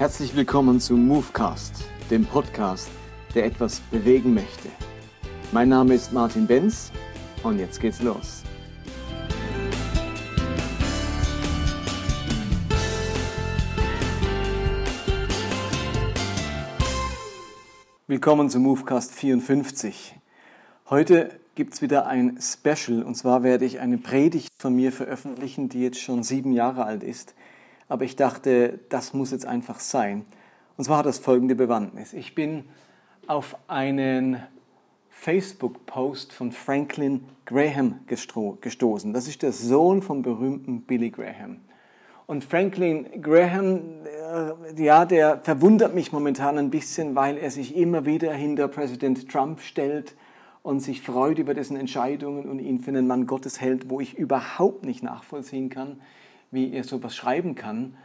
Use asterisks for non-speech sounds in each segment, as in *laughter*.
Herzlich willkommen zu Movecast, dem Podcast, der etwas bewegen möchte. Mein Name ist Martin Benz und jetzt geht's los. Willkommen zu Movecast 54. Heute gibt es wieder ein Special und zwar werde ich eine Predigt von mir veröffentlichen, die jetzt schon sieben Jahre alt ist aber ich dachte, das muss jetzt einfach sein. Und zwar hat das folgende Bewandtnis. Ich bin auf einen Facebook-Post von Franklin Graham gestoßen. Das ist der Sohn vom berühmten Billy Graham. Und Franklin Graham, äh, ja, der verwundert mich momentan ein bisschen, weil er sich immer wieder hinter Präsident Trump stellt und sich freut über dessen Entscheidungen und ihn für einen Mann Gottes hält, wo ich überhaupt nicht nachvollziehen kann wie er sowas schreiben kann.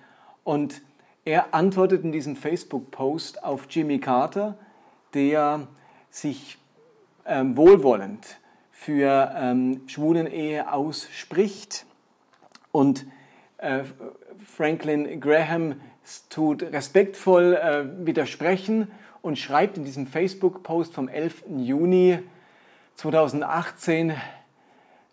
Und er antwortet in diesem Facebook-Post auf Jimmy Carter, der sich ähm, wohlwollend für ähm, Schwulen-Ehe ausspricht. Und äh, Franklin Graham tut respektvoll äh, widersprechen und schreibt in diesem Facebook-Post vom 11. Juni 2018,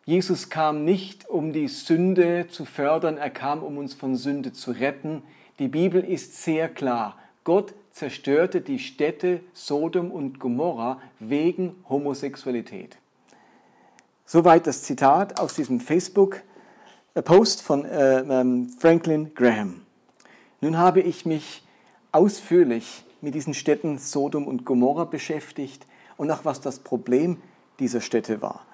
Jesus kam nicht, um die Sünde zu fördern, er kam, um uns von Sünde zu retten. Die Bibel ist sehr klar. Gott zerstörte die Städte Sodom und Gomorra wegen Homosexualität. Soweit das Zitat aus diesem Facebook-Post von äh, ähm, Franklin Graham. Nun habe ich mich ausführlich mit diesen Städten Sodom und Gomorra beschäftigt und auch was das Problem dieser Städte war.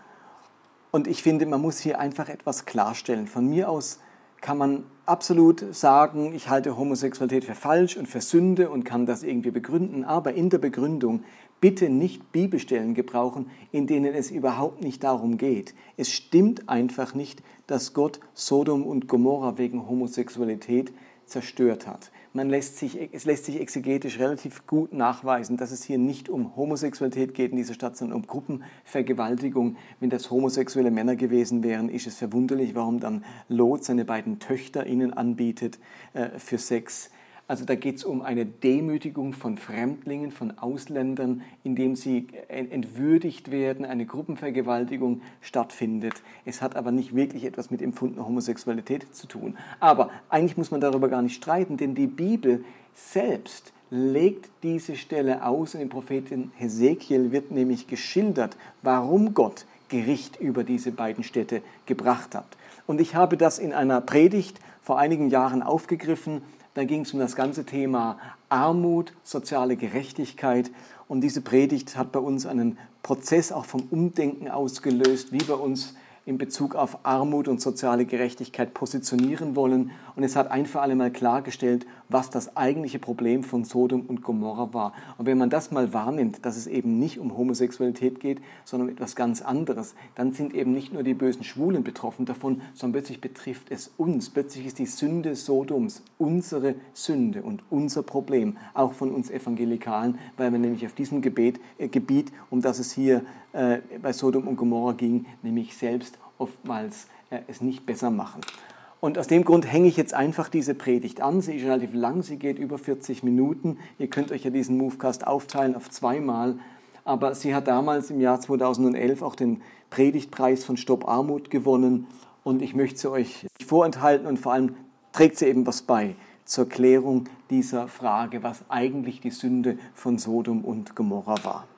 Und ich finde, man muss hier einfach etwas klarstellen. Von mir aus kann man absolut sagen, ich halte Homosexualität für falsch und für Sünde und kann das irgendwie begründen, aber in der Begründung bitte nicht Bibelstellen gebrauchen, in denen es überhaupt nicht darum geht. Es stimmt einfach nicht, dass Gott Sodom und Gomorra wegen Homosexualität zerstört hat. Man lässt sich, es lässt sich exegetisch relativ gut nachweisen, dass es hier nicht um Homosexualität geht in dieser Stadt, sondern um Gruppenvergewaltigung. Wenn das homosexuelle Männer gewesen wären, ist es verwunderlich, warum dann Lot seine beiden Töchter ihnen anbietet äh, für Sex. Also da geht es um eine Demütigung von Fremdlingen, von Ausländern, indem sie entwürdigt werden, eine Gruppenvergewaltigung stattfindet. Es hat aber nicht wirklich etwas mit empfundener Homosexualität zu tun. Aber eigentlich muss man darüber gar nicht streiten, denn die Bibel selbst legt diese Stelle aus und im Propheten Hesekiel wird nämlich geschildert, warum Gott Gericht über diese beiden Städte gebracht hat. Und ich habe das in einer Predigt vor einigen Jahren aufgegriffen da ging es um das ganze Thema Armut, soziale Gerechtigkeit. Und diese Predigt hat bei uns einen Prozess auch vom Umdenken ausgelöst, wie wir uns in Bezug auf Armut und soziale Gerechtigkeit positionieren wollen. Und es hat ein für alle Mal klargestellt, was das eigentliche Problem von Sodom und Gomorra war. Und wenn man das mal wahrnimmt, dass es eben nicht um Homosexualität geht, sondern um etwas ganz anderes, dann sind eben nicht nur die bösen Schwulen betroffen davon, sondern plötzlich betrifft es uns. Plötzlich ist die Sünde Sodoms unsere Sünde und unser Problem, auch von uns Evangelikalen, weil wir nämlich auf diesem Gebet, äh, Gebiet, um das es hier äh, bei Sodom und Gomorra ging, nämlich selbst oftmals äh, es nicht besser machen. Und aus dem Grund hänge ich jetzt einfach diese Predigt an. Sie ist relativ lang, sie geht über 40 Minuten. Ihr könnt euch ja diesen Movecast aufteilen auf zweimal. Aber sie hat damals im Jahr 2011 auch den Predigtpreis von Stopp Armut gewonnen. Und ich möchte sie euch vorenthalten und vor allem trägt sie eben was bei zur Klärung dieser Frage, was eigentlich die Sünde von Sodom und Gomorra war.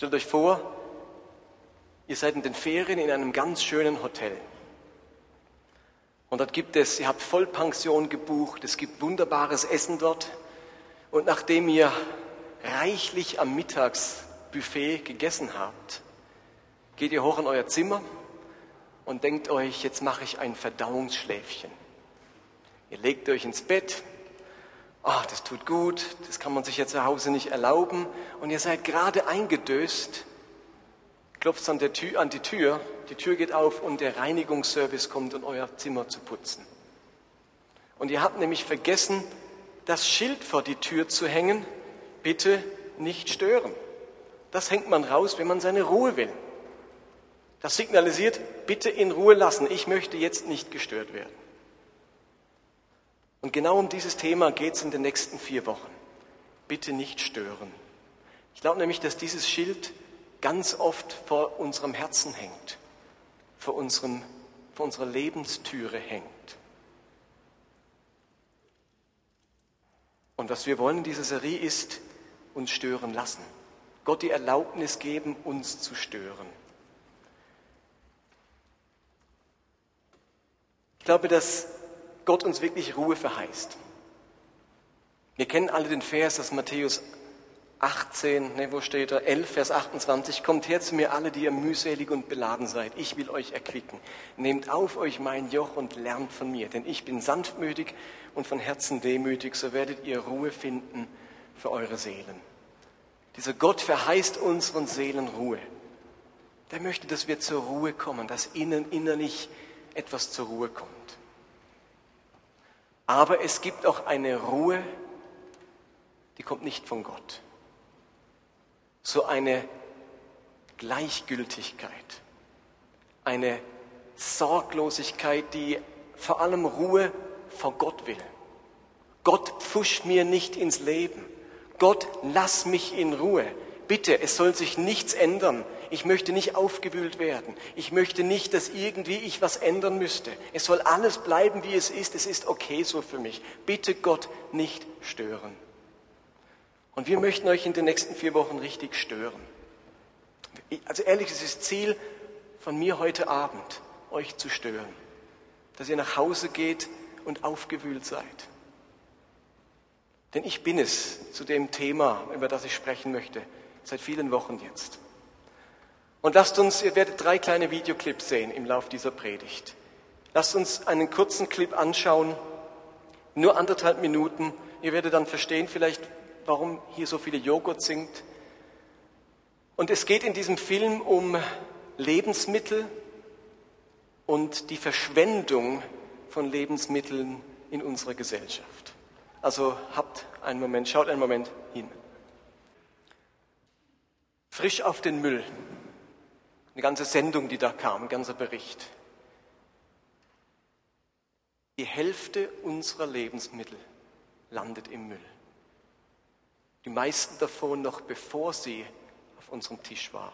Stellt euch vor, ihr seid in den Ferien in einem ganz schönen Hotel. Und dort gibt es, ihr habt Vollpension gebucht, es gibt wunderbares Essen dort. Und nachdem ihr reichlich am Mittagsbuffet gegessen habt, geht ihr hoch in euer Zimmer und denkt euch, jetzt mache ich ein Verdauungsschläfchen. Ihr legt euch ins Bett, ah, das tut gut, das kann man sich ja zu Hause nicht erlauben. Und ihr seid gerade eingedöst, klopft an, der Tür, an die Tür, die Tür geht auf und der Reinigungsservice kommt, um euer Zimmer zu putzen. Und ihr habt nämlich vergessen, das Schild vor die Tür zu hängen, bitte nicht stören. Das hängt man raus, wenn man seine Ruhe will. Das signalisiert, bitte in Ruhe lassen, ich möchte jetzt nicht gestört werden. Und genau um dieses Thema geht es in den nächsten vier Wochen. Bitte nicht stören. Ich glaube nämlich, dass dieses Schild ganz oft vor unserem Herzen hängt, vor, unserem, vor unserer Lebenstüre hängt. Und was wir wollen in dieser Serie ist, uns stören lassen. Gott die Erlaubnis geben, uns zu stören. Ich glaube, dass Gott uns wirklich Ruhe verheißt. Wir kennen alle den Vers aus Matthäus 18, ne, wo steht er? 11, Vers 28. Kommt her zu mir alle, die ihr mühselig und beladen seid. Ich will euch erquicken. Nehmt auf euch mein Joch und lernt von mir, denn ich bin sanftmütig und von Herzen demütig, so werdet ihr Ruhe finden für eure Seelen. Dieser Gott verheißt unseren Seelen Ruhe. Der möchte, dass wir zur Ruhe kommen, dass innen innerlich etwas zur Ruhe kommt. Aber es gibt auch eine Ruhe, die kommt nicht von Gott. So eine Gleichgültigkeit, eine Sorglosigkeit, die vor allem Ruhe vor Gott will. Gott pfuscht mir nicht ins Leben. Gott, lass mich in Ruhe. Bitte, es soll sich nichts ändern. Ich möchte nicht aufgewühlt werden. Ich möchte nicht, dass irgendwie ich was ändern müsste. Es soll alles bleiben, wie es ist. Es ist okay so für mich. Bitte Gott nicht stören. Und wir möchten euch in den nächsten vier Wochen richtig stören. Also ehrlich, es ist Ziel von mir heute Abend, euch zu stören. Dass ihr nach Hause geht und aufgewühlt seid. Denn ich bin es zu dem Thema, über das ich sprechen möchte, seit vielen Wochen jetzt. Und lasst uns, ihr werdet drei kleine Videoclips sehen im Lauf dieser Predigt. Lasst uns einen kurzen Clip anschauen, nur anderthalb Minuten. Ihr werdet dann verstehen vielleicht, warum hier so viele Joghurt singt. Und es geht in diesem Film um Lebensmittel und die Verschwendung von Lebensmitteln in unserer Gesellschaft. Also habt einen Moment, schaut einen Moment hin. Frisch auf den Müll. Eine ganze Sendung, die da kam, ein ganzer Bericht. Die Hälfte unserer Lebensmittel landet im Müll. Die meisten davon noch bevor sie auf unserem Tisch waren.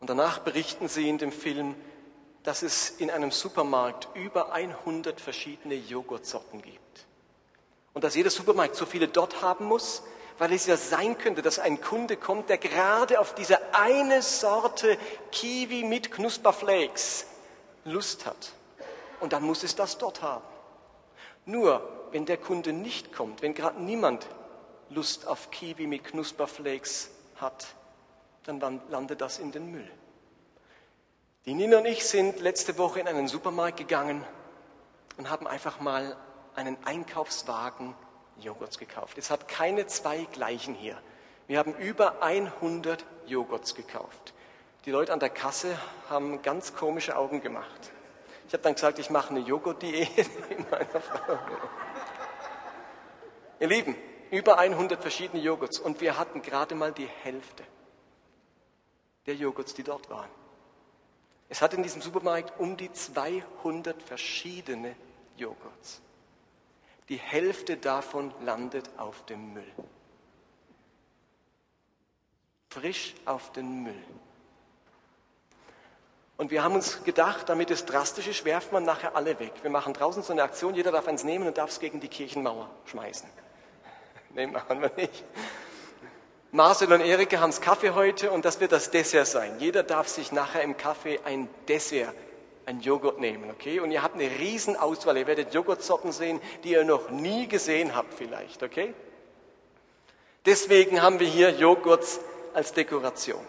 Und danach berichten sie in dem Film, dass es in einem Supermarkt über 100 verschiedene Joghurtsorten gibt. Und dass jeder Supermarkt so viele dort haben muss, weil es ja sein könnte, dass ein Kunde kommt, der gerade auf diese eine Sorte Kiwi mit Knusperflakes Lust hat. Und dann muss es das dort haben. Nur, wenn der Kunde nicht kommt, wenn gerade niemand Lust auf Kiwi mit Knusperflakes hat, dann landet das in den Müll. Die Nina und ich sind letzte Woche in einen Supermarkt gegangen und haben einfach mal einen Einkaufswagen Joghurts gekauft. Es hat keine zwei gleichen hier. Wir haben über 100 Joghurts gekauft. Die Leute an der Kasse haben ganz komische Augen gemacht. Ich habe dann gesagt, ich mache eine Joghurt-Diät. *laughs* Ihr Lieben, über 100 verschiedene Joghurts und wir hatten gerade mal die Hälfte der Joghurts, die dort waren. Es hat in diesem Supermarkt um die 200 verschiedene Joghurts. Die Hälfte davon landet auf dem Müll. Frisch auf den Müll. Und wir haben uns gedacht, damit es drastisch ist, werft man nachher alle weg. Wir machen draußen so eine Aktion, jeder darf eins nehmen und darf es gegen die Kirchenmauer schmeißen. *laughs* Nee, machen wir nicht. Marcel und Erika haben Kaffee heute und das wird das Dessert sein. Jeder darf sich nachher im Kaffee ein Dessert, ein Joghurt nehmen, okay? Und ihr habt eine riesen Auswahl. Ihr werdet Joghurtsorten sehen, die ihr noch nie gesehen habt vielleicht, okay? Deswegen haben wir hier Joghurts als Dekoration.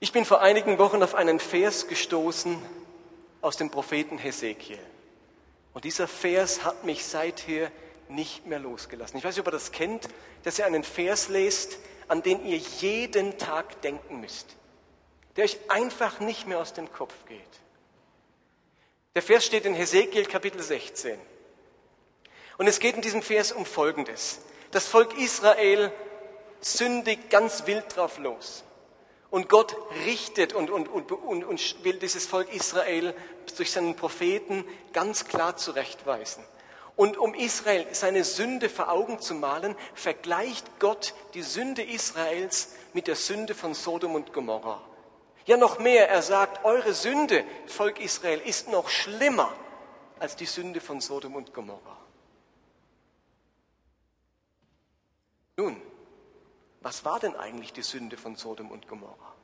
Ich bin vor einigen Wochen auf einen Vers gestoßen aus dem Propheten Hesekiel. Und dieser Vers hat mich seither nicht mehr losgelassen. Ich weiß nicht, ob ihr das kennt, dass ihr einen Vers lest, an den ihr jeden Tag denken müsst, der euch einfach nicht mehr aus dem Kopf geht. Der Vers steht in Hesekiel Kapitel 16. Und es geht in diesem Vers um Folgendes. Das Volk Israel sündigt ganz wild drauf los. Und Gott richtet und, und, und, und, und will dieses Volk Israel durch seinen Propheten ganz klar zurechtweisen. Und um Israel seine Sünde vor Augen zu malen, vergleicht Gott die Sünde Israels mit der Sünde von Sodom und Gomorra. Ja, noch mehr, er sagt, eure Sünde, Volk Israel, ist noch schlimmer als die Sünde von Sodom und Gomorra. Nun, was war denn eigentlich die Sünde von Sodom und Gomorra?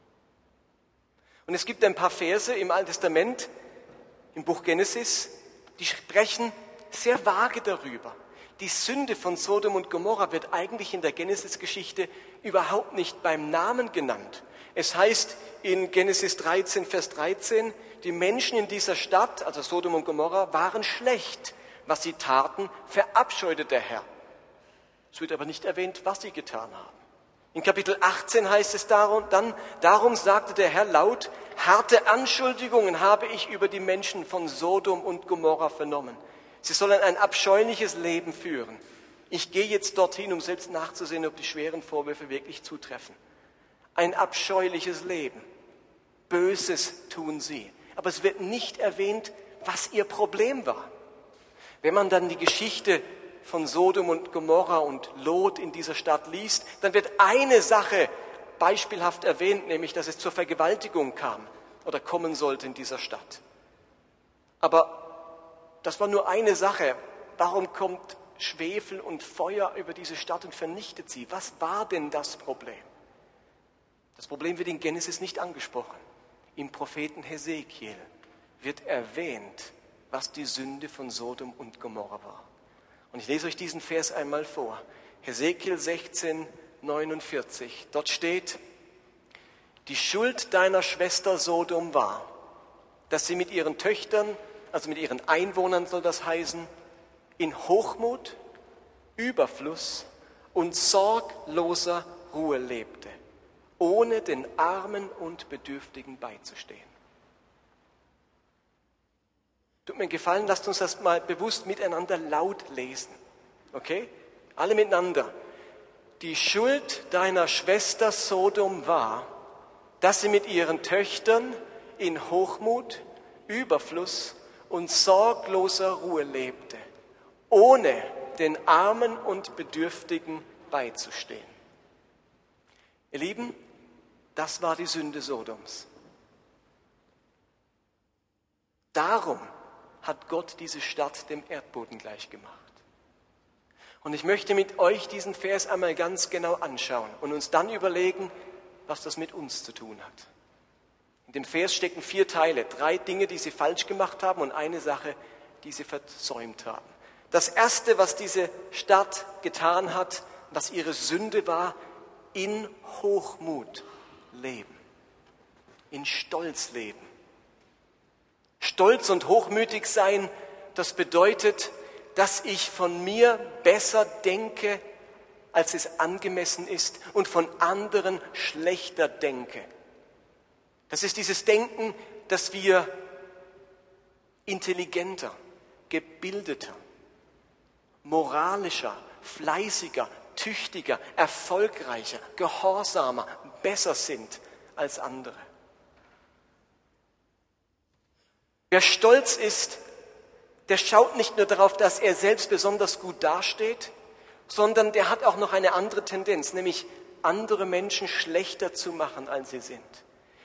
Und es gibt ein paar Verse im Alten Testament, im Buch Genesis, die sprechen sehr vage darüber. Die Sünde von Sodom und Gomorra wird eigentlich in der Genesis-Geschichte überhaupt nicht beim Namen genannt. Es heißt in Genesis 13, Vers 13, die Menschen in dieser Stadt, also Sodom und Gomorra, waren schlecht. Was sie taten, verabscheute der Herr. Es wird aber nicht erwähnt, was sie getan haben. In Kapitel 18 heißt es darum, dann, darum sagte der Herr laut, harte Anschuldigungen habe ich über die Menschen von Sodom und Gomorra vernommen. Sie sollen ein abscheuliches Leben führen. Ich gehe jetzt dorthin, um selbst nachzusehen, ob die schweren Vorwürfe wirklich zutreffen. Ein abscheuliches Leben. Böses tun sie. Aber es wird nicht erwähnt, was ihr Problem war. Wenn man dann die Geschichte von Sodom und Gomorra und Lot in dieser Stadt liest, dann wird eine Sache beispielhaft erwähnt, nämlich dass es zur Vergewaltigung kam oder kommen sollte in dieser Stadt. Aber das war nur eine Sache. Warum kommt Schwefel und Feuer über diese Stadt und vernichtet sie? Was war denn das Problem? Das Problem wird in Genesis nicht angesprochen. Im Propheten Hesekiel wird erwähnt, was die Sünde von Sodom und Gomorra war. Und ich lese euch diesen Vers einmal vor. Hesekiel 16, 49. Dort steht, die Schuld deiner Schwester Sodom war, dass sie mit ihren Töchtern also mit ihren Einwohnern soll das heißen, in Hochmut, Überfluss und sorgloser Ruhe lebte, ohne den Armen und Bedürftigen beizustehen. Tut mir gefallen, lasst uns das mal bewusst miteinander laut lesen. Okay? Alle miteinander. Die Schuld deiner Schwester Sodom war, dass sie mit ihren Töchtern in Hochmut, Überfluss und sorgloser Ruhe lebte, ohne den Armen und Bedürftigen beizustehen. Ihr Lieben, das war die Sünde Sodoms. Darum hat Gott diese Stadt dem Erdboden gleichgemacht. Und ich möchte mit euch diesen Vers einmal ganz genau anschauen und uns dann überlegen, was das mit uns zu tun hat. In dem Vers stecken vier Teile, drei Dinge, die sie falsch gemacht haben und eine Sache, die sie versäumt haben. Das Erste, was diese Stadt getan hat, was ihre Sünde war, in Hochmut leben, in Stolz leben. Stolz und hochmütig sein, das bedeutet, dass ich von mir besser denke, als es angemessen ist und von anderen schlechter denke. Das ist dieses Denken, dass wir intelligenter, gebildeter, moralischer, fleißiger, tüchtiger, erfolgreicher, gehorsamer, besser sind als andere. Wer stolz ist, der schaut nicht nur darauf, dass er selbst besonders gut dasteht, sondern der hat auch noch eine andere Tendenz, nämlich andere Menschen schlechter zu machen, als sie sind.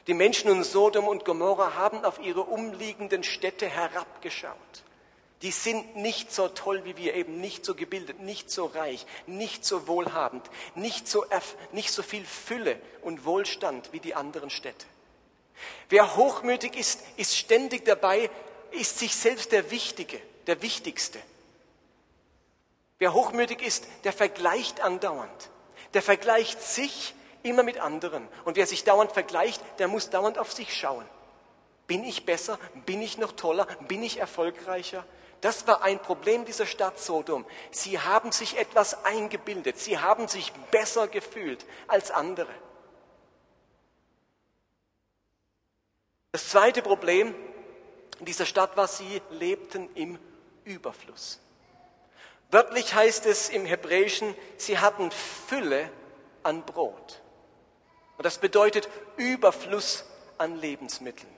Die Menschen in Sodom und Gomorra haben auf ihre umliegenden Städte herabgeschaut. Die sind nicht so toll wie wir, eben nicht so gebildet, nicht so reich, nicht so wohlhabend, nicht so, nicht so viel Fülle und Wohlstand wie die anderen Städte. Wer hochmütig ist, ist ständig dabei, ist sich selbst der Wichtige, der Wichtigste. Wer hochmütig ist, der vergleicht andauernd. Der vergleicht sich immer mit anderen. Und wer sich dauernd vergleicht, der muss dauernd auf sich schauen. Bin ich besser? Bin ich noch toller? Bin ich erfolgreicher? Das war ein Problem dieser Stadt Sodom. Sie haben sich etwas eingebildet. Sie haben sich besser gefühlt als andere. Das zweite Problem dieser Stadt war, sie lebten im Überfluss. Wörtlich heißt es im Hebräischen, sie hatten Fülle an Brot. Und das bedeutet Überfluss an Lebensmitteln.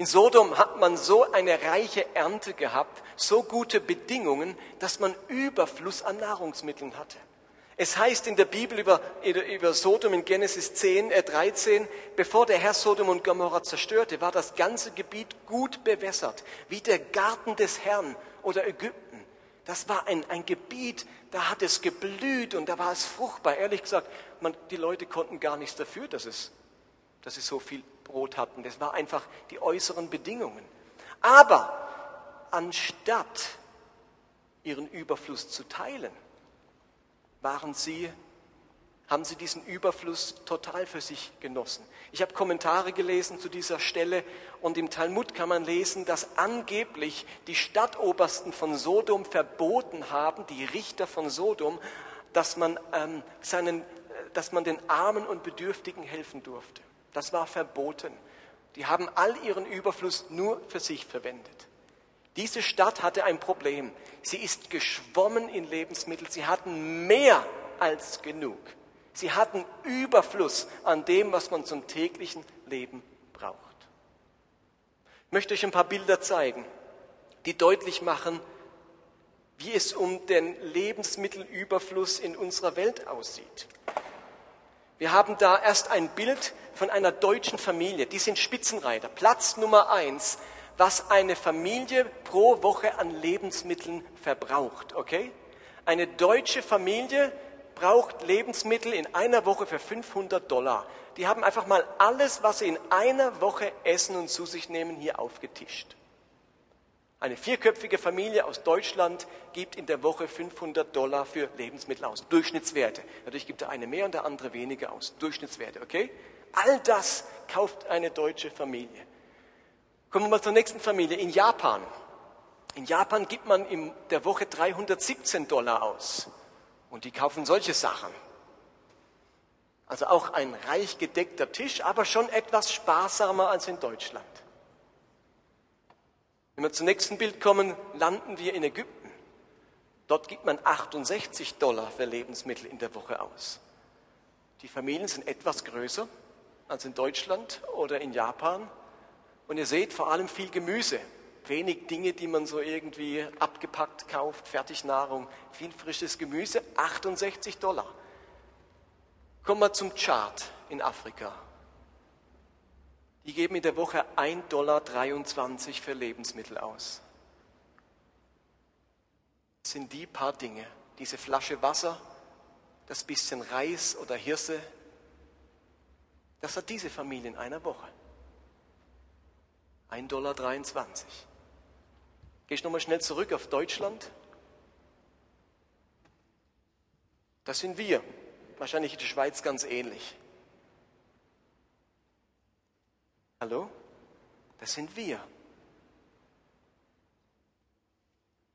In Sodom hat man so eine reiche Ernte gehabt, so gute Bedingungen, dass man Überfluss an Nahrungsmitteln hatte. Es heißt in der Bibel über, über Sodom in Genesis 10, äh 13, bevor der Herr Sodom und Gomorra zerstörte, war das ganze Gebiet gut bewässert, wie der Garten des Herrn oder Ägypten. Das war ein, ein Gebiet, da hat es geblüht und da war es fruchtbar. Ehrlich gesagt, man, die Leute konnten gar nichts dafür, dass es, dass es so viel Brot hatten. Das war einfach die äußeren Bedingungen. Aber anstatt ihren Überfluss zu teilen, waren sie, haben sie diesen Überfluss total für sich genossen. Ich habe Kommentare gelesen zu dieser Stelle und im Talmud kann man lesen, dass angeblich die Stadtobersten von Sodom verboten haben, die Richter von Sodom, dass man, ähm, seinen, dass man den Armen und Bedürftigen helfen durfte. Das war verboten. Die haben all ihren Überfluss nur für sich verwendet. Diese Stadt hatte ein Problem. Sie ist geschwommen in Lebensmittel. Sie hatten mehr als genug. Sie hatten Überfluss an dem, was man zum täglichen Leben braucht. Ich möchte euch ein paar Bilder zeigen, die deutlich machen, wie es um den Lebensmittelüberfluss in unserer Welt aussieht. Wir haben da erst ein Bild von einer deutschen Familie. Die sind Spitzenreiter. Platz Nummer eins, was eine Familie pro Woche an Lebensmitteln verbraucht. Okay? Eine deutsche Familie braucht Lebensmittel in einer Woche für 500 Dollar. Die haben einfach mal alles, was sie in einer Woche essen und zu sich nehmen, hier aufgetischt. Eine vierköpfige Familie aus Deutschland gibt in der Woche 500 Dollar für Lebensmittel aus. Durchschnittswerte. Natürlich gibt der eine mehr und der andere weniger aus. Durchschnittswerte, okay? All das kauft eine deutsche Familie. Kommen wir mal zur nächsten Familie. In Japan. In Japan gibt man in der Woche 317 Dollar aus. Und die kaufen solche Sachen. Also auch ein reich gedeckter Tisch, aber schon etwas sparsamer als in Deutschland. Wenn wir zum nächsten Bild kommen, landen wir in Ägypten. Dort gibt man 68 Dollar für Lebensmittel in der Woche aus. Die Familien sind etwas größer als in Deutschland oder in Japan. Und ihr seht vor allem viel Gemüse, wenig Dinge, die man so irgendwie abgepackt kauft, Fertignahrung, viel frisches Gemüse, 68 Dollar. Kommen wir zum Chart in Afrika. Die geben in der Woche 1,23 Dollar für Lebensmittel aus. Das sind die paar Dinge, diese Flasche Wasser, das bisschen Reis oder Hirse, das hat diese Familie in einer Woche. 1,23 Dollar. Gehe ich nochmal schnell zurück auf Deutschland. Das sind wir. Wahrscheinlich in der Schweiz ganz ähnlich. Hallo? Das sind wir.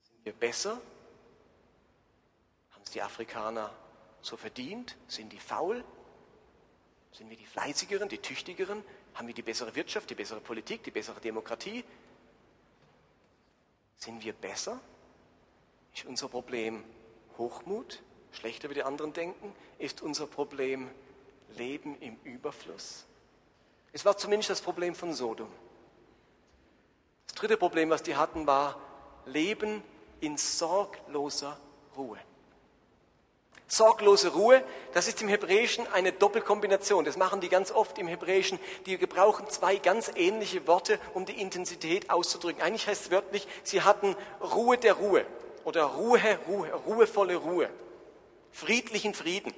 Sind wir besser? Haben es die Afrikaner so verdient? Sind die faul? Sind wir die Fleißigeren, die Tüchtigeren? Haben wir die bessere Wirtschaft, die bessere Politik, die bessere Demokratie? Sind wir besser? Ist unser Problem Hochmut, schlechter wie die anderen denken? Ist unser Problem Leben im Überfluss? Es war zumindest das Problem von Sodom. Das dritte Problem, was die hatten, war Leben in sorgloser Ruhe. Sorglose Ruhe, das ist im Hebräischen eine Doppelkombination. Das machen die ganz oft im Hebräischen. Die gebrauchen zwei ganz ähnliche Worte, um die Intensität auszudrücken. Eigentlich heißt es wörtlich, sie hatten Ruhe der Ruhe oder Ruhe, Ruhe, ruhevolle Ruhe, friedlichen Frieden.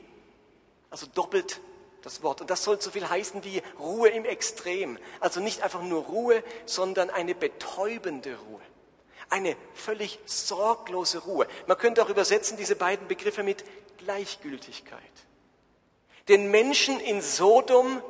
Also doppelt das Wort. Und das soll so viel heißen wie Ruhe im Extrem. Also nicht einfach nur Ruhe, sondern eine betäubende Ruhe. Eine völlig sorglose Ruhe. Man könnte auch übersetzen diese beiden Begriffe mit Gleichgültigkeit. Den Menschen in Sodom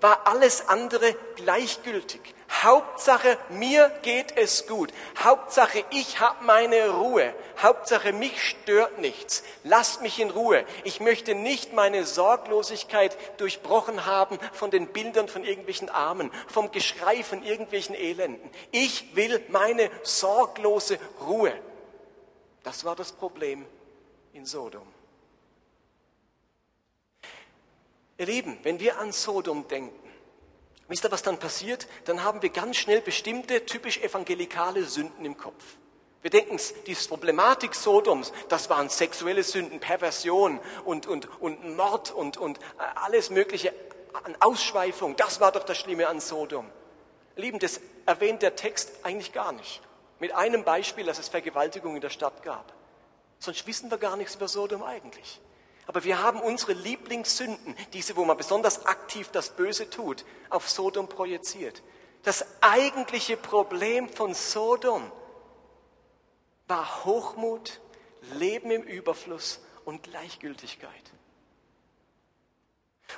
war alles andere gleichgültig. Hauptsache, mir geht es gut. Hauptsache, ich habe meine Ruhe. Hauptsache, mich stört nichts. Lasst mich in Ruhe. Ich möchte nicht meine Sorglosigkeit durchbrochen haben von den Bildern von irgendwelchen Armen, vom Geschrei von irgendwelchen Elenden. Ich will meine sorglose Ruhe. Das war das Problem in Sodom. Ihr Lieben, wenn wir an Sodom denken, wisst ihr, was dann passiert? Dann haben wir ganz schnell bestimmte typisch evangelikale Sünden im Kopf. Wir denken, die Problematik Sodoms, das waren sexuelle Sünden, Perversion und, und, und Mord und, und alles Mögliche an Ausschweifung. Das war doch das Schlimme an Sodom. Lieben, das erwähnt der Text eigentlich gar nicht. Mit einem Beispiel, dass es Vergewaltigung in der Stadt gab. Sonst wissen wir gar nichts über Sodom eigentlich. Aber wir haben unsere Lieblingssünden, diese, wo man besonders aktiv das Böse tut, auf Sodom projiziert. Das eigentliche Problem von Sodom war Hochmut, Leben im Überfluss und Gleichgültigkeit.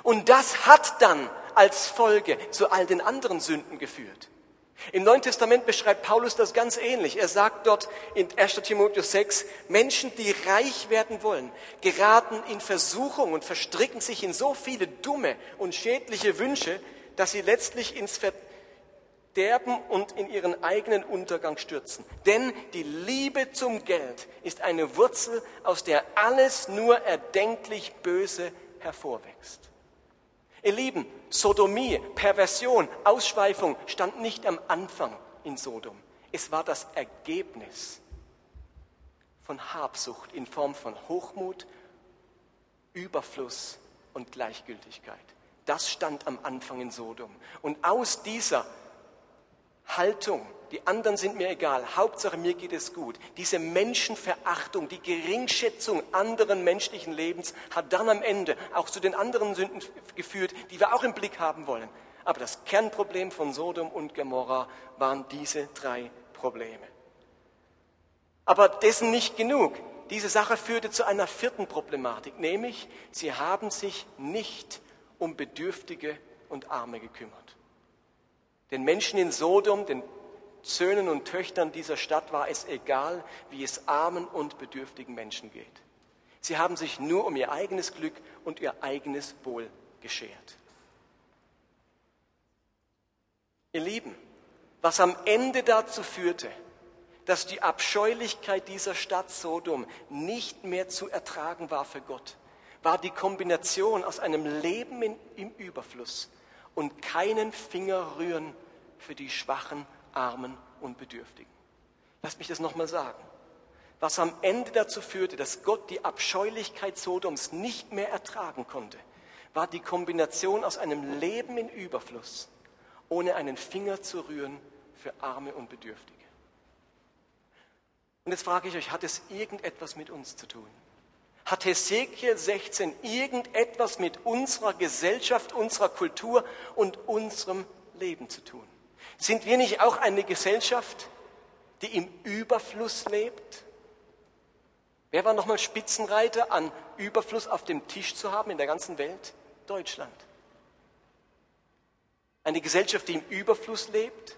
Und das hat dann als Folge zu all den anderen Sünden geführt. Im Neuen Testament beschreibt Paulus das ganz ähnlich. Er sagt dort in 1 Timotheus 6, Menschen, die reich werden wollen, geraten in Versuchung und verstricken sich in so viele dumme und schädliche Wünsche, dass sie letztlich ins Verderben und in ihren eigenen Untergang stürzen. Denn die Liebe zum Geld ist eine Wurzel, aus der alles nur erdenklich Böse hervorwächst. Ihr Lieben, Sodomie, Perversion, Ausschweifung stand nicht am Anfang in Sodom. Es war das Ergebnis von Habsucht in Form von Hochmut, Überfluss und Gleichgültigkeit. Das stand am Anfang in Sodom. Und aus dieser Haltung die anderen sind mir egal, Hauptsache mir geht es gut. Diese Menschenverachtung, die Geringschätzung anderen menschlichen Lebens hat dann am Ende auch zu den anderen Sünden geführt, die wir auch im Blick haben wollen. Aber das Kernproblem von Sodom und Gomorra waren diese drei Probleme. Aber dessen nicht genug. Diese Sache führte zu einer vierten Problematik, nämlich sie haben sich nicht um Bedürftige und Arme gekümmert. Den Menschen in Sodom, den Söhnen und Töchtern dieser Stadt war es egal, wie es armen und bedürftigen Menschen geht. Sie haben sich nur um ihr eigenes Glück und ihr eigenes Wohl geschert. Ihr Lieben, was am Ende dazu führte, dass die Abscheulichkeit dieser Stadt Sodom nicht mehr zu ertragen war für Gott, war die Kombination aus einem Leben in, im Überfluss und keinen Finger rühren für die Schwachen Armen und Bedürftigen. Lass mich das nochmal sagen. Was am Ende dazu führte, dass Gott die Abscheulichkeit Sodoms nicht mehr ertragen konnte, war die Kombination aus einem Leben in Überfluss, ohne einen Finger zu rühren für Arme und Bedürftige. Und jetzt frage ich euch, hat es irgendetwas mit uns zu tun? Hat Hesekiel 16 irgendetwas mit unserer Gesellschaft, unserer Kultur und unserem Leben zu tun? Sind wir nicht auch eine Gesellschaft, die im Überfluss lebt? Wer war nochmal Spitzenreiter an Überfluss auf dem Tisch zu haben in der ganzen Welt? Deutschland. Eine Gesellschaft, die im Überfluss lebt,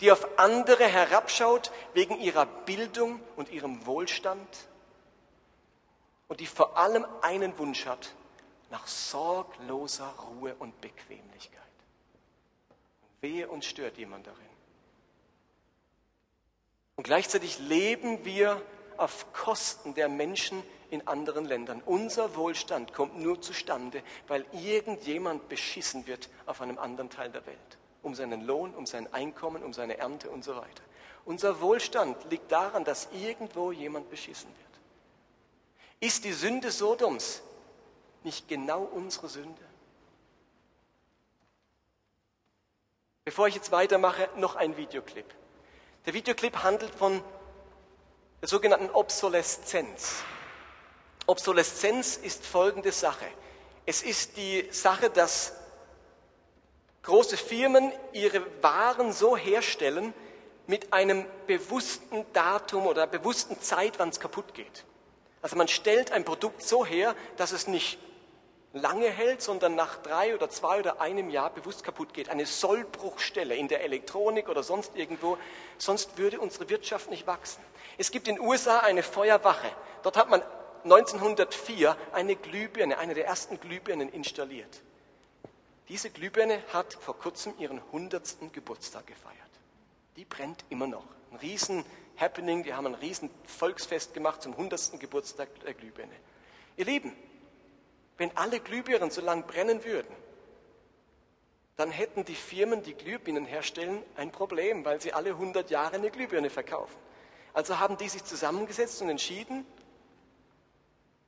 die auf andere herabschaut wegen ihrer Bildung und ihrem Wohlstand und die vor allem einen Wunsch hat nach sorgloser Ruhe und Bequemlichkeit. Wehe uns stört jemand darin. Und gleichzeitig leben wir auf Kosten der Menschen in anderen Ländern. Unser Wohlstand kommt nur zustande, weil irgendjemand beschissen wird auf einem anderen Teil der Welt. Um seinen Lohn, um sein Einkommen, um seine Ernte und so weiter. Unser Wohlstand liegt daran, dass irgendwo jemand beschissen wird. Ist die Sünde Sodoms nicht genau unsere Sünde? Bevor ich jetzt weitermache, noch ein Videoclip. Der Videoclip handelt von der sogenannten Obsoleszenz. Obsoleszenz ist folgende Sache. Es ist die Sache, dass große Firmen ihre Waren so herstellen mit einem bewussten Datum oder bewussten Zeit, wann es kaputt geht. Also man stellt ein Produkt so her, dass es nicht lange hält, sondern nach drei oder zwei oder einem Jahr bewusst kaputt geht. Eine Sollbruchstelle in der Elektronik oder sonst irgendwo. Sonst würde unsere Wirtschaft nicht wachsen. Es gibt in den USA eine Feuerwache. Dort hat man 1904 eine Glühbirne, eine der ersten Glühbirnen installiert. Diese Glühbirne hat vor kurzem ihren 100. Geburtstag gefeiert. Die brennt immer noch. Ein riesen Happening, die haben ein riesen Volksfest gemacht zum 100. Geburtstag der Glühbirne. Ihr Lieben, Wenn alle Glühbirnen so lang brennen würden, dann hätten die Firmen, die Glühbirnen herstellen, ein Problem, weil sie alle 100 Jahre eine Glühbirne verkaufen. Also haben die sich zusammengesetzt und entschieden,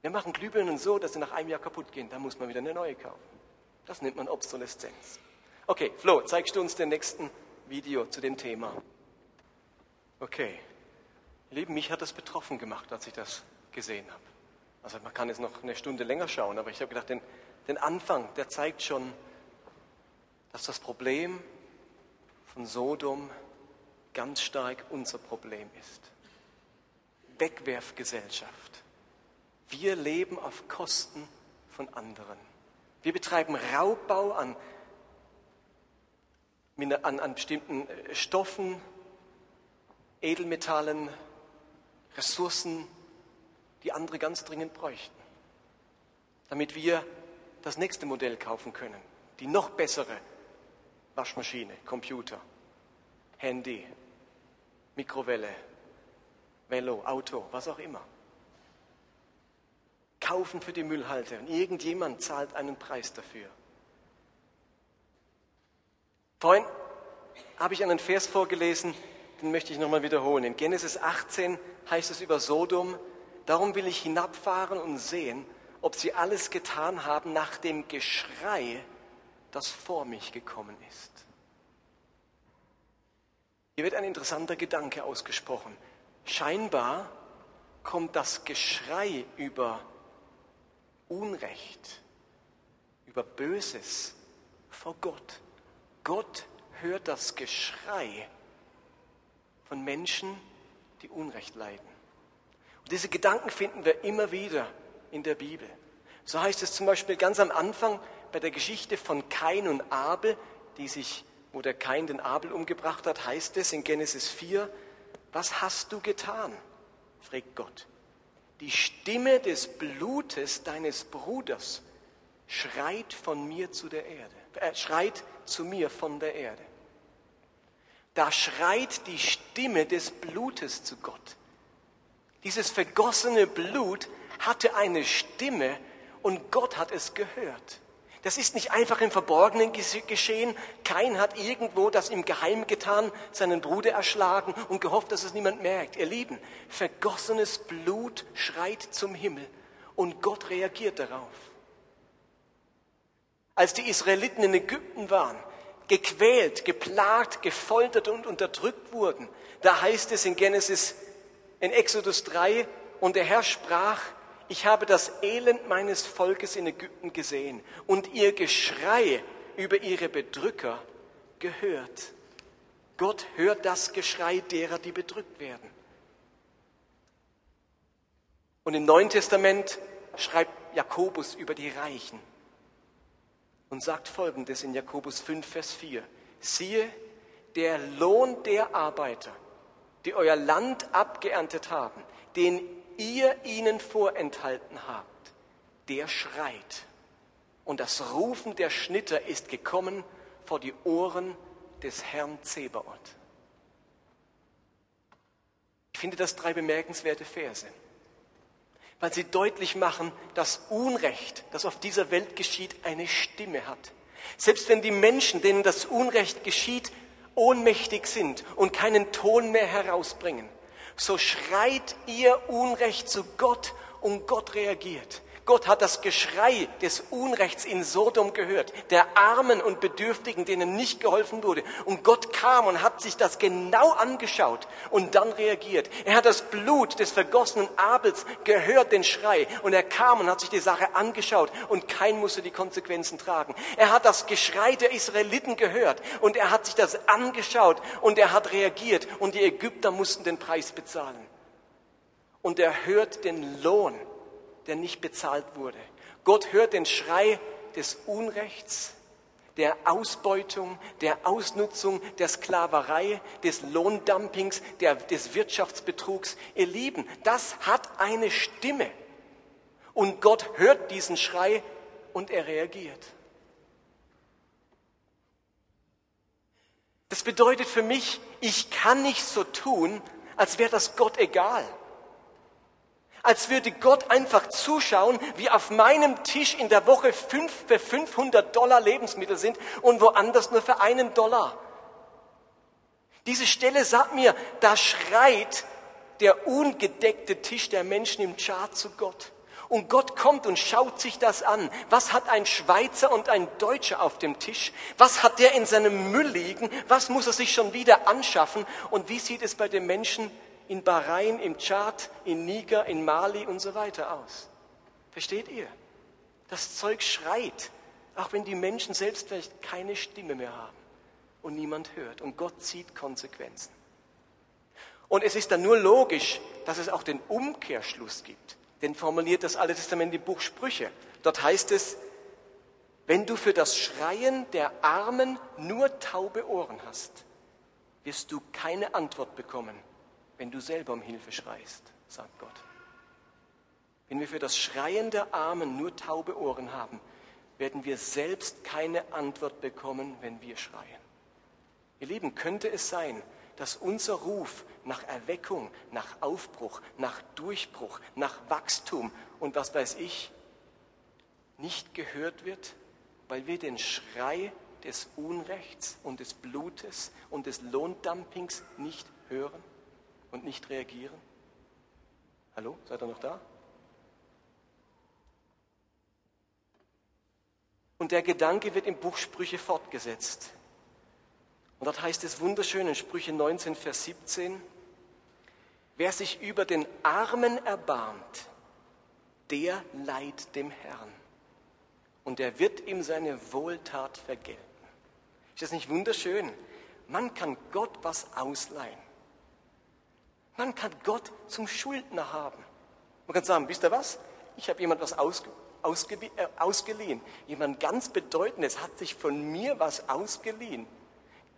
wir machen Glühbirnen so, dass sie nach einem Jahr kaputt gehen, dann muss man wieder eine neue kaufen. Das nennt man Obsoleszenz. Okay, Flo, zeigst du uns den nächsten Video zu dem Thema? Okay. Lieben, mich hat das betroffen gemacht, als ich das gesehen habe. Also man kann jetzt noch eine Stunde länger schauen, aber ich habe gedacht, den, den Anfang, der zeigt schon, dass das Problem von Sodom ganz stark unser Problem ist. Wegwerfgesellschaft. Wir leben auf Kosten von anderen. Wir betreiben Raubbau an, an, an bestimmten äh, Stoffen, Edelmetallen, Ressourcen, die andere ganz dringend bräuchten, damit wir das nächste Modell kaufen können, die noch bessere Waschmaschine, Computer, Handy, Mikrowelle, Velo, Auto, was auch immer. Kaufen für die Müllhalter und irgendjemand zahlt einen Preis dafür. Vorhin habe ich einen Vers vorgelesen, den möchte ich nochmal wiederholen. In Genesis 18 heißt es über Sodom, darum will ich hinabfahren und sehen, ob sie alles getan haben nach dem Geschrei, das vor mich gekommen ist. Hier wird ein interessanter Gedanke ausgesprochen. Scheinbar kommt das Geschrei über Unrecht, über Böses vor Gott. Gott hört das Geschrei von Menschen, die Unrecht leiden. Und diese Gedanken finden wir immer wieder in der Bibel. So heißt es zum Beispiel ganz am Anfang bei der Geschichte von Kain und Abel, die sich, wo der Kain den Abel umgebracht hat, heißt es in Genesis 4, was hast du getan? fragt Gott. Die Stimme des Blutes deines Bruders schreit von mir zu der Erde, äh, schreit zu mir von der Erde. Da schreit die Stimme des Blutes zu Gott. Dieses vergossene Blut hatte eine Stimme und Gott hat es gehört. Das ist nicht einfach im Verborgenen geschehen. Kein hat irgendwo das im Geheim getan, seinen Bruder erschlagen und gehofft, dass es niemand merkt. Ihr Lieben, vergossenes Blut schreit zum Himmel und Gott reagiert darauf. Als die Israeliten in Ägypten waren, gequält, geplagt, gefoltert und unterdrückt wurden. Da heißt es in Genesis, in Exodus 3, und der Herr sprach, ich habe das Elend meines Volkes in Ägypten gesehen und ihr Geschrei über ihre Bedrücker gehört. Gott hört das Geschrei derer, die bedrückt werden. Und im Neuen Testament schreibt Jakobus über die Reichen und sagt Folgendes in Jakobus 5, Vers 4. Siehe, der Lohn der Arbeiter, die euer Land abgeerntet haben, den ihr ihnen vorenthalten habt, der schreit. Und das Rufen der Schnitter ist gekommen vor die Ohren des Herrn Zebaoth. Ich finde das drei bemerkenswerte Verse weil sie deutlich machen, dass Unrecht, das auf dieser Welt geschieht, eine Stimme hat. Selbst wenn die Menschen, denen das Unrecht geschieht, ohnmächtig sind und keinen Ton mehr herausbringen, so schreit ihr Unrecht zu Gott und Gott reagiert. Gott hat das Geschrei des Unrechts in Sodom gehört, der Armen und Bedürftigen, denen nicht geholfen wurde. Und Gott kam und hat sich das genau angeschaut und dann reagiert. Er hat das Blut des vergossenen Abels gehört, den Schrei. Und er kam und hat sich die Sache angeschaut und kein musste die Konsequenzen tragen. Er hat das Geschrei der Israeliten gehört und er hat sich das angeschaut und er hat reagiert und die Ägypter mussten den Preis bezahlen. Und er hört den Lohn der nicht bezahlt wurde. Gott hört den Schrei des Unrechts, der Ausbeutung, der Ausnutzung, der Sklaverei, des Lohndumpings, der, des Wirtschaftsbetrugs. Ihr Lieben, das hat eine Stimme. Und Gott hört diesen Schrei und er reagiert. Das bedeutet für mich, ich kann nicht so tun, als wäre das Gott egal Als würde Gott einfach zuschauen, wie auf meinem Tisch in der Woche fünf für 500 Dollar Lebensmittel sind und woanders nur für einen Dollar. Diese Stelle sagt mir, da schreit der ungedeckte Tisch der Menschen im Chart zu Gott. Und Gott kommt und schaut sich das an. Was hat ein Schweizer und ein Deutscher auf dem Tisch? Was hat der in seinem Müll liegen? Was muss er sich schon wieder anschaffen? Und wie sieht es bei den Menschen in Bahrain, im Tschad, in Niger, in Mali und so weiter aus? Versteht ihr? Das Zeug schreit, auch wenn die Menschen selbst vielleicht keine Stimme mehr haben und niemand hört. Und Gott zieht Konsequenzen. Und es ist dann nur logisch, dass es auch den Umkehrschluss gibt. Denn formuliert das Alte Testament im Buch Sprüche. Dort heißt es, wenn du für das Schreien der Armen nur taube Ohren hast, wirst du keine Antwort bekommen, wenn du selber um Hilfe schreist, sagt Gott. Wenn wir für das Schreien der Armen nur taube Ohren haben, werden wir selbst keine Antwort bekommen, wenn wir schreien. Ihr Lieben, könnte es sein, dass unser Ruf nach Erweckung, nach Aufbruch, nach Durchbruch, nach Wachstum und was weiß ich nicht gehört wird, weil wir den Schrei des Unrechts und des Blutes und des Lohndumpings nicht hören und nicht reagieren? Hallo, seid ihr noch da? Und der Gedanke wird im Buch Sprüche fortgesetzt. Und dort heißt es wunderschön in Sprüche 19, Vers 17, wer sich über den Armen erbarmt, der leiht dem Herrn und er wird ihm seine Wohltat vergelten. Ist das nicht wunderschön? Man kann Gott was ausleihen. Man kann Gott zum Schuldner haben. Man kann sagen, wisst ihr was? Ich habe jemand was ausge, ausge, äh, ausgeliehen. Jemand ganz Bedeutendes hat sich von mir was ausgeliehen.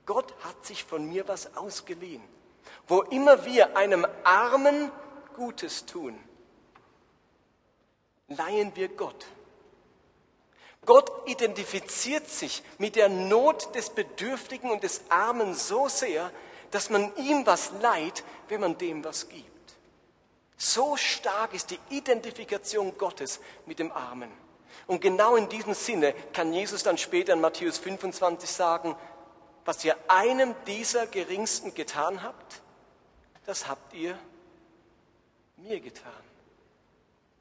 Gott hat sich von mir was ausgeliehen. Wo immer wir einem Armen Gutes tun, leihen wir Gott. Gott identifiziert sich mit der Not des Bedürftigen und des Armen so sehr, dass man ihm was leiht, wenn man dem was gibt. So stark ist die Identifikation Gottes mit dem Armen. Und genau in diesem Sinne kann Jesus dann später in Matthäus 25 sagen, was ihr einem dieser Geringsten getan habt, das habt ihr mir getan.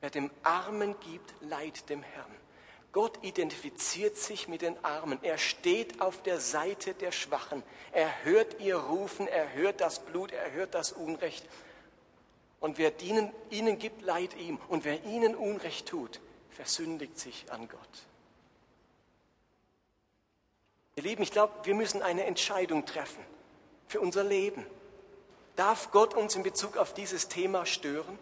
Wer dem Armen gibt, leiht dem Herrn. Gott identifiziert sich mit den Armen. Er steht auf der Seite der Schwachen. Er hört ihr Rufen, er hört das Blut, er hört das Unrecht. Und wer ihnen, ihnen gibt, leiht ihm. Und wer ihnen Unrecht tut, versündigt sich an Gott. Ihr Lieben, ich glaube, wir müssen eine Entscheidung treffen für unser Leben. Darf Gott uns in Bezug auf dieses Thema stören?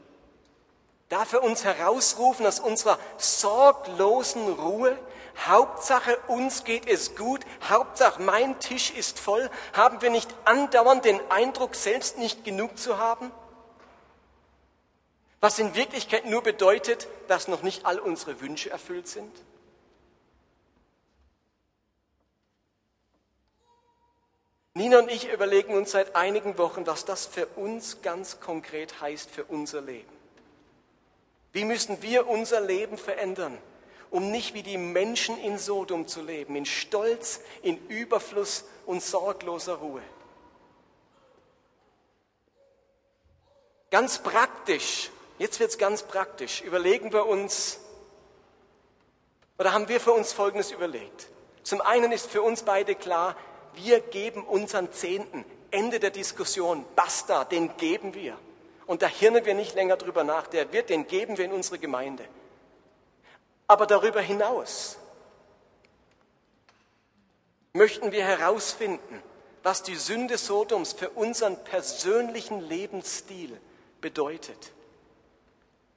Darf er uns herausrufen aus unserer sorglosen Ruhe? Hauptsache, uns geht es gut. Hauptsache, mein Tisch ist voll. Haben wir nicht andauernd den Eindruck, selbst nicht genug zu haben? Was in Wirklichkeit nur bedeutet, dass noch nicht all unsere Wünsche erfüllt sind? Nina und ich überlegen uns seit einigen Wochen, was das für uns ganz konkret heißt für unser Leben. Wie müssen wir unser Leben verändern, um nicht wie die Menschen in Sodom zu leben, in Stolz, in Überfluss und sorgloser Ruhe? Ganz praktisch, jetzt wird es ganz praktisch, überlegen wir uns, oder haben wir für uns Folgendes überlegt. Zum einen ist für uns beide klar, wir geben unseren Zehnten. Ende der Diskussion, basta, den geben wir. Und da hirnen wir nicht länger drüber nach, der wird, den geben wir in unsere Gemeinde. Aber darüber hinaus möchten wir herausfinden, was die Sünde Sodoms für unseren persönlichen Lebensstil bedeutet.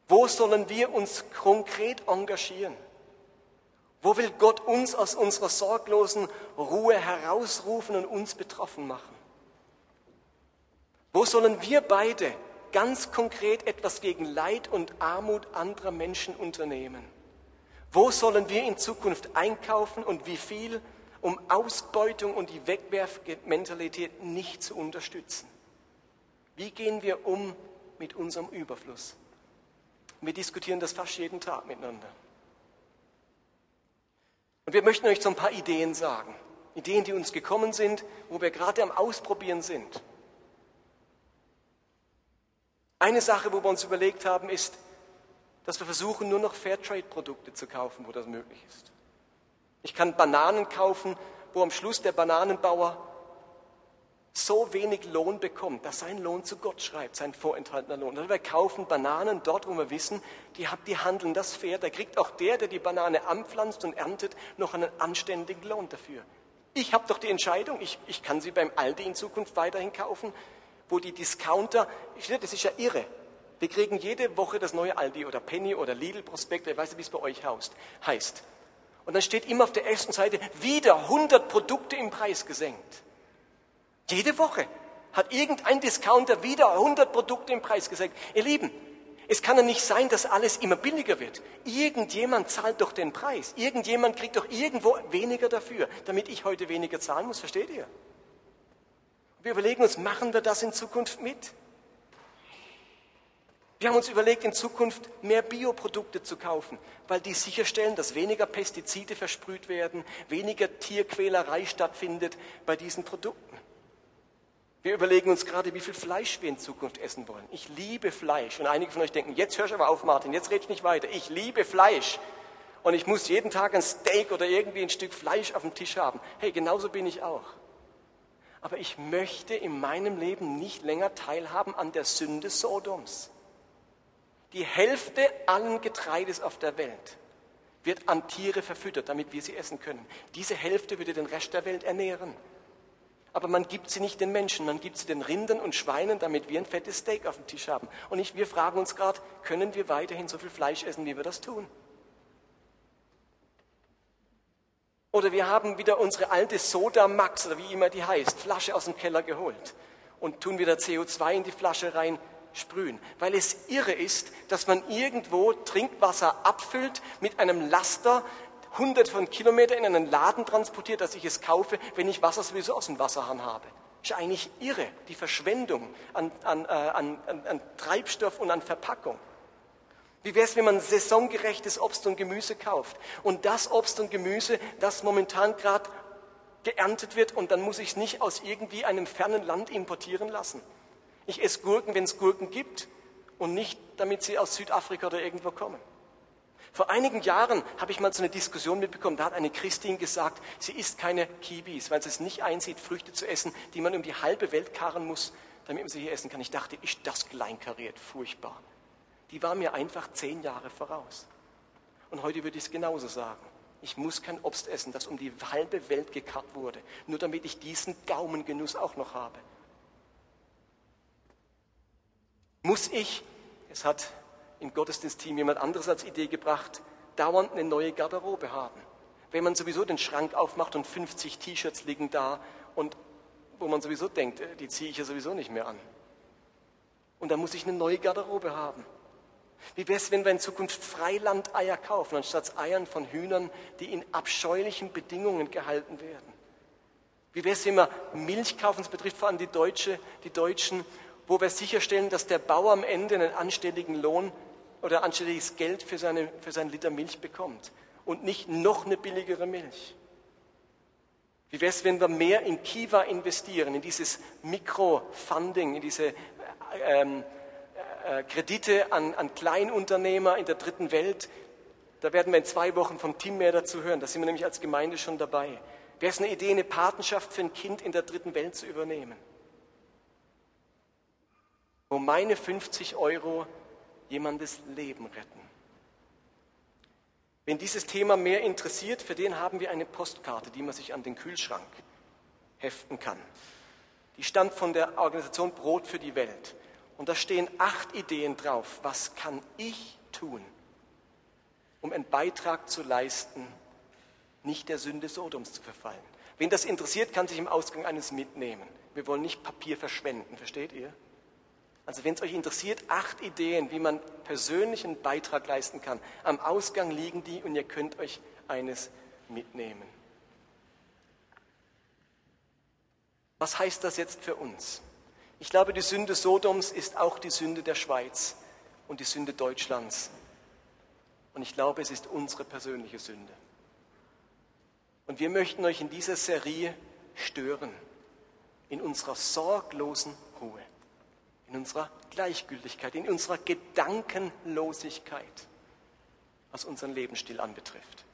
Wo sollen wir uns konkret engagieren? Wo will Gott uns aus unserer sorglosen Ruhe herausrufen und uns betroffen machen? Wo sollen wir beide ganz konkret etwas gegen Leid und Armut anderer Menschen unternehmen? Wo sollen wir in Zukunft einkaufen und wie viel, um Ausbeutung und die Wegwerfmentalität nicht zu unterstützen? Wie gehen wir um mit unserem Überfluss? Wir diskutieren das fast jeden Tag miteinander. Und wir möchten euch so ein paar Ideen sagen. Ideen, die uns gekommen sind, wo wir gerade am Ausprobieren sind. Eine Sache, wo wir uns überlegt haben, ist, dass wir versuchen, nur noch Fairtrade-Produkte zu kaufen, wo das möglich ist. Ich kann Bananen kaufen, wo am Schluss der Bananenbauer so wenig Lohn bekommt, dass sein Lohn zu Gott schreibt, sein vorenthaltener Lohn. Also wir kaufen Bananen dort, wo wir wissen, die, die handeln das fair. Da kriegt auch der, der die Banane anpflanzt und erntet, noch einen anständigen Lohn dafür. Ich habe doch die Entscheidung, ich, ich kann sie beim Aldi in Zukunft weiterhin kaufen, wo die Discounter, das ist ja irre. Wir kriegen jede Woche das neue Aldi oder Penny oder Lidl Prospekt, ich weiß nicht, wie es bei euch heißt. Und dann steht immer auf der ersten Seite wieder 100 Produkte im Preis gesenkt. Jede Woche hat irgendein Discounter wieder 100 Produkte im Preis gesenkt. Ihr Lieben, es kann ja nicht sein, dass alles immer billiger wird. Irgendjemand zahlt doch den Preis. Irgendjemand kriegt doch irgendwo weniger dafür, damit ich heute weniger zahlen muss. Versteht ihr? Wir überlegen uns, machen wir das in Zukunft mit? Wir haben uns überlegt, in Zukunft mehr Bioprodukte zu kaufen, weil die sicherstellen, dass weniger Pestizide versprüht werden, weniger Tierquälerei stattfindet bei diesen Produkten. Wir überlegen uns gerade, wie viel Fleisch wir in Zukunft essen wollen. Ich liebe Fleisch. Und einige von euch denken, jetzt hörst du aber auf, Martin, jetzt red ich nicht weiter. Ich liebe Fleisch. Und ich muss jeden Tag ein Steak oder irgendwie ein Stück Fleisch auf dem Tisch haben. Hey, genauso bin ich auch. Aber ich möchte in meinem Leben nicht länger teilhaben an der Sünde Sodoms. Die Hälfte allen Getreides auf der Welt wird an Tiere verfüttert, damit wir sie essen können. Diese Hälfte würde den Rest der Welt ernähren. Aber man gibt sie nicht den Menschen, man gibt sie den Rindern und Schweinen, damit wir ein fettes Steak auf dem Tisch haben. Und ich, wir fragen uns gerade, können wir weiterhin so viel Fleisch essen, wie wir das tun? Oder wir haben wieder unsere alte Soda Max, oder wie immer die heißt, Flasche aus dem Keller geholt und tun wieder CO2 in die Flasche rein, sprühen, weil es irre ist, dass man irgendwo Trinkwasser abfüllt mit einem Laster, hundert von Kilometern in einen Laden transportiert, dass ich es kaufe, wenn ich Wasser sowieso aus dem Wasserhahn habe. Ist eigentlich irre, die Verschwendung an, an, äh, an, an Treibstoff und an Verpackung. Wie wäre es, wenn man saisongerechtes Obst und Gemüse kauft und das Obst und Gemüse, das momentan gerade geerntet wird und dann muss ich es nicht aus irgendwie einem fernen Land importieren lassen. Ich esse Gurken, wenn es Gurken gibt und nicht, damit sie aus Südafrika oder irgendwo kommen. Vor einigen Jahren habe ich mal so eine Diskussion mitbekommen, da hat eine Christin gesagt, sie isst keine Kiwis, weil sie es nicht einsieht, Früchte zu essen, die man um die halbe Welt karren muss, damit man sie hier essen kann. Ich dachte, ist das kleinkariert, furchtbar. Die war mir einfach zehn Jahre voraus. Und heute würde ich es genauso sagen. Ich muss kein Obst essen, das um die halbe Welt gekarrt wurde, nur damit ich diesen Gaumengenuss auch noch habe. Muss ich, es hat im Gottesdienstteam jemand anderes als Idee gebracht, dauernd eine neue Garderobe haben. Wenn man sowieso den Schrank aufmacht und 50 T-Shirts liegen da und wo man sowieso denkt, äh, die ziehe ich ja sowieso nicht mehr an. Und dann muss ich eine neue Garderobe haben. Wie wäre es, wenn wir in Zukunft Freilandeier kaufen, anstatt Eiern von Hühnern, die in abscheulichen Bedingungen gehalten werden? Wie wäre es, wenn wir Milch kaufen, das betrifft vor allem die, Deutsche, die Deutschen, wo wir sicherstellen, dass der Bauer am Ende einen anständigen Lohn oder anständiges Geld für, seine, für seinen Liter Milch bekommt und nicht noch eine billigere Milch. Wie wäre es, wenn wir mehr in Kiva investieren, in dieses Mikrofunding, in diese ähm, äh, Kredite an, an Kleinunternehmer in der dritten Welt? Da werden wir in zwei Wochen vom Team mehr dazu hören. Da sind wir nämlich als Gemeinde schon dabei. Wäre es eine Idee, eine Patenschaft für ein Kind in der dritten Welt zu übernehmen? Wo meine 50 Euro jemandes Leben retten. Wenn dieses Thema mehr interessiert, für den haben wir eine Postkarte, die man sich an den Kühlschrank heften kann. Die stammt von der Organisation Brot für die Welt. Und da stehen acht Ideen drauf. Was kann ich tun, um einen Beitrag zu leisten, nicht der Sünde Sodoms zu verfallen? Wen das interessiert, kann sich im Ausgang eines mitnehmen. Wir wollen nicht Papier verschwenden, versteht ihr? Also wenn es euch interessiert, acht Ideen, wie man persönlich einen Beitrag leisten kann. Am Ausgang liegen die und ihr könnt euch eines mitnehmen. Was heißt das jetzt für uns? Ich glaube, die Sünde Sodoms ist auch die Sünde der Schweiz und die Sünde Deutschlands. Und ich glaube, es ist unsere persönliche Sünde. Und wir möchten euch in dieser Serie stören, in unserer sorglosen Ruhe, in unserer Gleichgültigkeit, in unserer Gedankenlosigkeit, was unseren Lebensstil anbetrifft.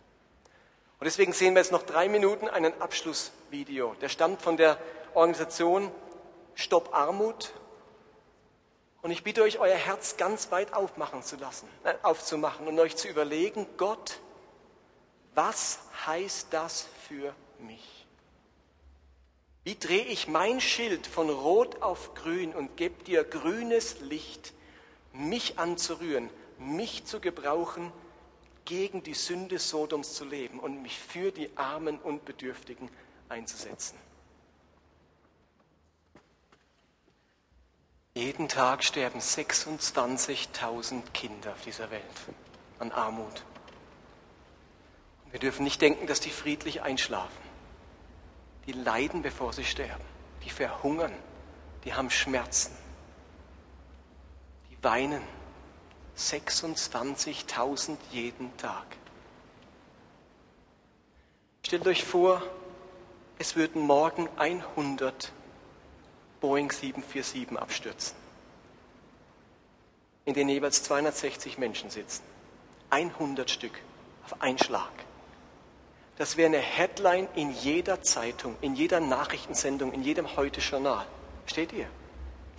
Und deswegen sehen wir jetzt noch drei Minuten einen Abschlussvideo. Der stammt von der Organisation Stopp Armut. Und ich bitte euch, euer Herz ganz weit aufmachen zu lassen, äh, aufzumachen und euch zu überlegen, Gott, was heißt das für mich? Wie drehe ich mein Schild von Rot auf Grün und gebe dir grünes Licht, mich anzurühren, mich zu gebrauchen, gegen die Sünde Sodoms zu leben und mich für die Armen und Bedürftigen einzusetzen. Jeden Tag sterben 26.000 Kinder auf dieser Welt an Armut. Wir dürfen nicht denken, dass die friedlich einschlafen. Die leiden, bevor sie sterben. Die verhungern. Die haben Schmerzen. Die weinen. 26.000 jeden Tag. Stellt euch vor, es würden morgen 100 Boeing 747 abstürzen, in denen jeweils 260 Menschen sitzen. 100 Stück auf einen Schlag. Das wäre eine Headline in jeder Zeitung, in jeder Nachrichtensendung, in jedem Heute-Journal. Steht ihr?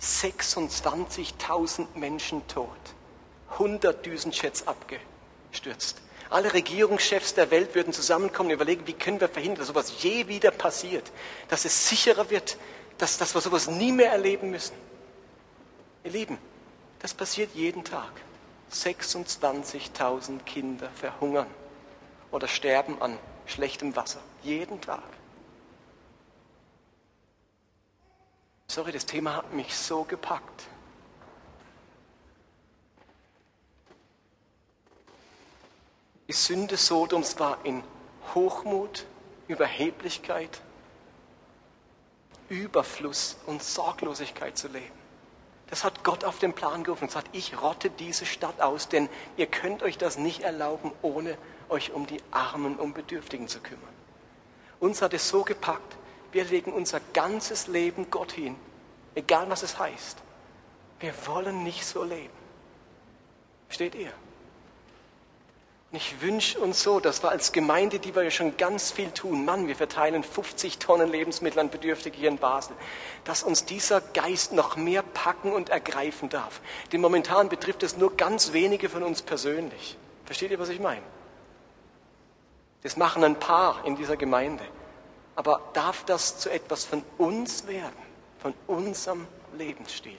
26.000 Menschen tot. 100 Düsenjets abgestürzt. Alle Regierungschefs der Welt würden zusammenkommen und überlegen, wie können wir verhindern, dass sowas je wieder passiert, dass es sicherer wird, dass, dass wir sowas nie mehr erleben müssen. Ihr Lieben, das passiert jeden Tag. 26.000 Kinder verhungern oder sterben an schlechtem Wasser. Jeden Tag. Sorry, das Thema hat mich so gepackt. Die Sünde Sodoms war in Hochmut, Überheblichkeit, Überfluss und Sorglosigkeit zu leben. Das hat Gott auf den Plan gerufen und sagt, ich rotte diese Stadt aus, denn ihr könnt euch das nicht erlauben, ohne euch um die Armen und Bedürftigen zu kümmern. Uns hat es so gepackt, wir legen unser ganzes Leben Gott hin, egal was es heißt. Wir wollen nicht so leben. Steht ihr? Und ich wünsche uns so, dass wir als Gemeinde, die wir ja schon ganz viel tun, Mann, wir verteilen 50 Tonnen Lebensmittel an Bedürftige hier in Basel, dass uns dieser Geist noch mehr packen und ergreifen darf. Denn momentan betrifft es nur ganz wenige von uns persönlich. Versteht ihr, was ich meine? Das machen ein paar in dieser Gemeinde. Aber darf das zu etwas von uns werden, von unserem Lebensstil?